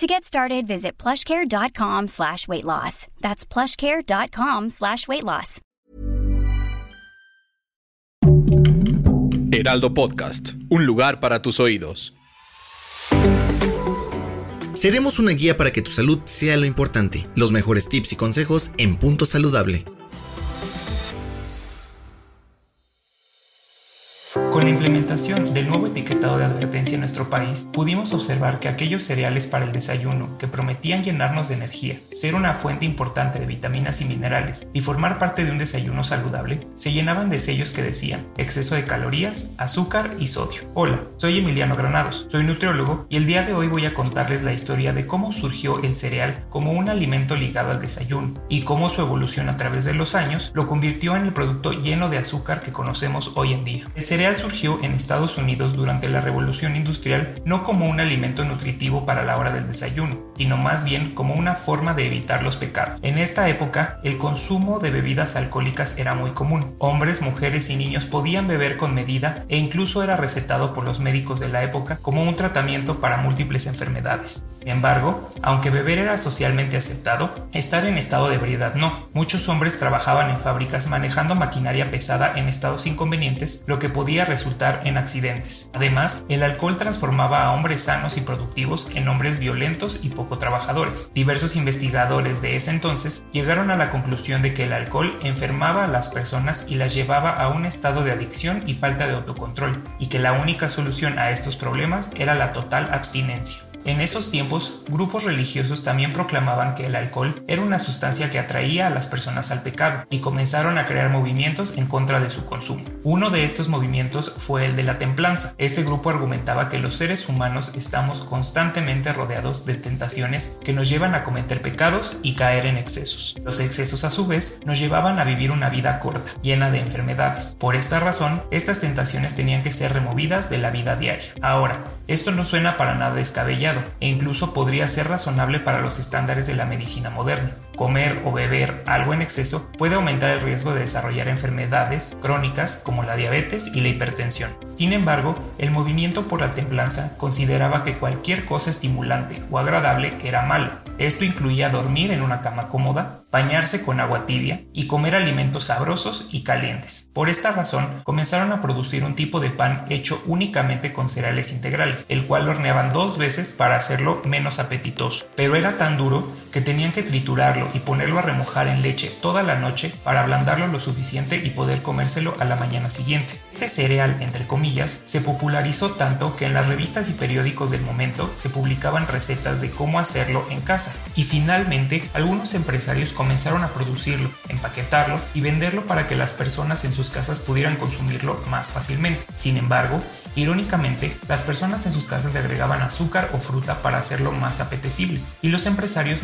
To get started, visit plushcare.com slash weight loss. That's plushcare.com slash weight loss. Heraldo Podcast, un lugar para tus oídos. Seremos una guía para que tu salud sea lo importante. Los mejores tips y consejos en Punto Saludable. Con la implementación del nuevo etiquetado de advertencia en nuestro país, pudimos observar que aquellos cereales para el desayuno que prometían llenarnos de energía, ser una fuente importante de vitaminas y minerales y formar parte de un desayuno saludable, se llenaban de sellos que decían exceso de calorías, azúcar y sodio. Hola, soy Emiliano Granados, soy nutriólogo y el día de hoy voy a contarles la historia de cómo surgió el cereal como un alimento ligado al desayuno y cómo su evolución a través de los años lo convirtió en el producto lleno de azúcar que conocemos hoy en día. Cereal surgió en Estados Unidos durante la Revolución Industrial no como un alimento nutritivo para la hora del desayuno, sino más bien como una forma de evitar los pecados. En esta época, el consumo de bebidas alcohólicas era muy común. Hombres, mujeres y niños podían beber con medida e incluso era recetado por los médicos de la época como un tratamiento para múltiples enfermedades. Sin embargo, aunque beber era socialmente aceptado, estar en estado de ebriedad no. Muchos hombres trabajaban en fábricas manejando maquinaria pesada en estados inconvenientes, lo que podía resultar en accidentes. Además, el alcohol transformaba a hombres sanos y productivos en hombres violentos y poco trabajadores. Diversos investigadores de ese entonces llegaron a la conclusión de que el alcohol enfermaba a las personas y las llevaba a un estado de adicción y falta de autocontrol, y que la única solución a estos problemas era la total abstinencia. En esos tiempos, grupos religiosos también proclamaban que el alcohol era una sustancia que atraía a las personas al pecado y comenzaron a crear movimientos en contra de su consumo. Uno de estos movimientos fue el de la templanza. Este grupo argumentaba que los seres humanos estamos constantemente rodeados de tentaciones que nos llevan a cometer pecados y caer en excesos. Los excesos a su vez nos llevaban a vivir una vida corta, llena de enfermedades. Por esta razón, estas tentaciones tenían que ser removidas de la vida diaria. Ahora, esto no suena para nada descabellado e incluso podría ser razonable para los estándares de la medicina moderna. Comer o beber algo en exceso puede aumentar el riesgo de desarrollar enfermedades crónicas como la diabetes y la hipertensión. Sin embargo, el movimiento por la templanza consideraba que cualquier cosa estimulante o agradable era malo. Esto incluía dormir en una cama cómoda, bañarse con agua tibia y comer alimentos sabrosos y calientes. Por esta razón, comenzaron a producir un tipo de pan hecho únicamente con cereales integrales, el cual horneaban dos veces para hacerlo menos apetitoso. Pero era tan duro que tenían que triturarlo y ponerlo a remojar en leche toda la noche para ablandarlo lo suficiente y poder comérselo a la mañana siguiente. Este cereal, entre comillas, se popularizó tanto que en las revistas y periódicos del momento se publicaban recetas de cómo hacerlo en casa. Y finalmente, algunos empresarios comenzaron a producirlo, empaquetarlo y venderlo para que las personas en sus casas pudieran consumirlo más fácilmente. Sin embargo, Irónicamente, las personas en sus casas le agregaban azúcar o fruta para hacerlo más apetecible, y los empresarios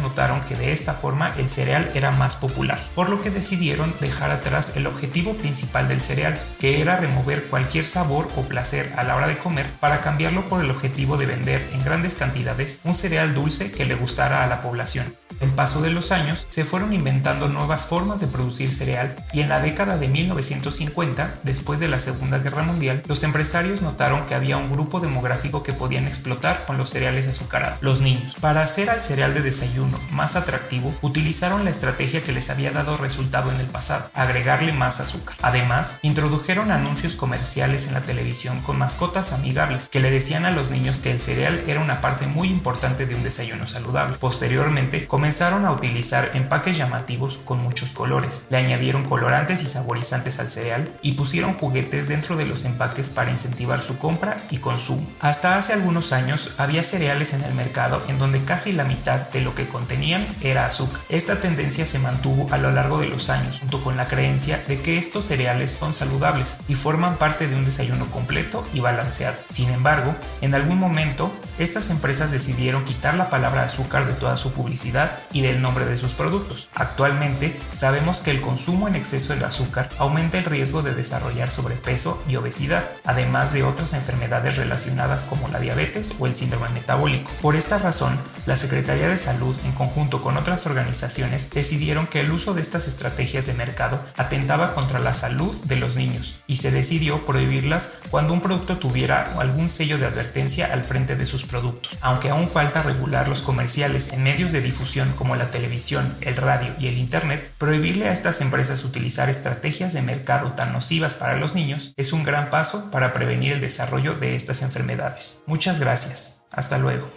que de esta forma el cereal era más popular, por lo que decidieron dejar atrás el objetivo principal del cereal, que era remover cualquier sabor o placer a la hora de comer para cambiarlo por el objetivo de vender en grandes cantidades un cereal dulce que le gustara a la población. En paso de los años se fueron inventando nuevas formas de producir cereal y en la década de 1950, después de la Segunda Guerra Mundial, los empresarios notaron que había un grupo demográfico que podían explotar con los cereales azucarados, los niños. Para hacer al cereal de desayuno más atractivo, utilizaron la estrategia que les había dado resultado en el pasado, agregarle más azúcar. Además, introdujeron anuncios comerciales en la televisión con mascotas amigables que le decían a los niños que el cereal era una parte muy importante de un desayuno saludable. Posteriormente, comenzaron a utilizar empaques llamativos con muchos colores. Le añadieron colorantes y saborizantes al cereal y pusieron juguetes dentro de los empaques para incentivar su compra y consumo. Hasta hace algunos años había cereales en el mercado en donde casi la mitad de lo que contenían era azúcar. Esta tendencia se mantuvo a lo largo de los años junto con la creencia de que estos cereales son saludables y forman parte de un desayuno completo y balanceado. Sin embargo, en algún momento estas empresas decidieron quitar la palabra azúcar de toda su publicidad y del nombre de sus productos. Actualmente sabemos que el consumo en exceso de azúcar aumenta el riesgo de desarrollar sobrepeso y obesidad, además de otras enfermedades relacionadas como la diabetes o el síndrome metabólico. Por esta razón, la Secretaría de Salud, en conjunto con otras organizaciones, decidieron que el uso de estas estrategias de mercado atentaba contra la salud de los niños y se decidió prohibirlas cuando un producto tuviera algún sello de advertencia al frente de sus productos. Aunque aún falta regular los comerciales en medios de difusión como la televisión, el radio y el Internet, prohibirle a estas empresas utilizar estrategias de mercado tan nocivas para los niños es un gran paso para prevenir el desarrollo de estas enfermedades. Muchas gracias. Hasta luego.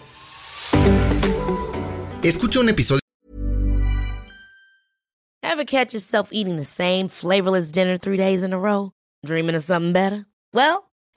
Escucha un episodio. Ever catch yourself eating the same flavorless dinner three days in a row? Dreaming of something better? Well,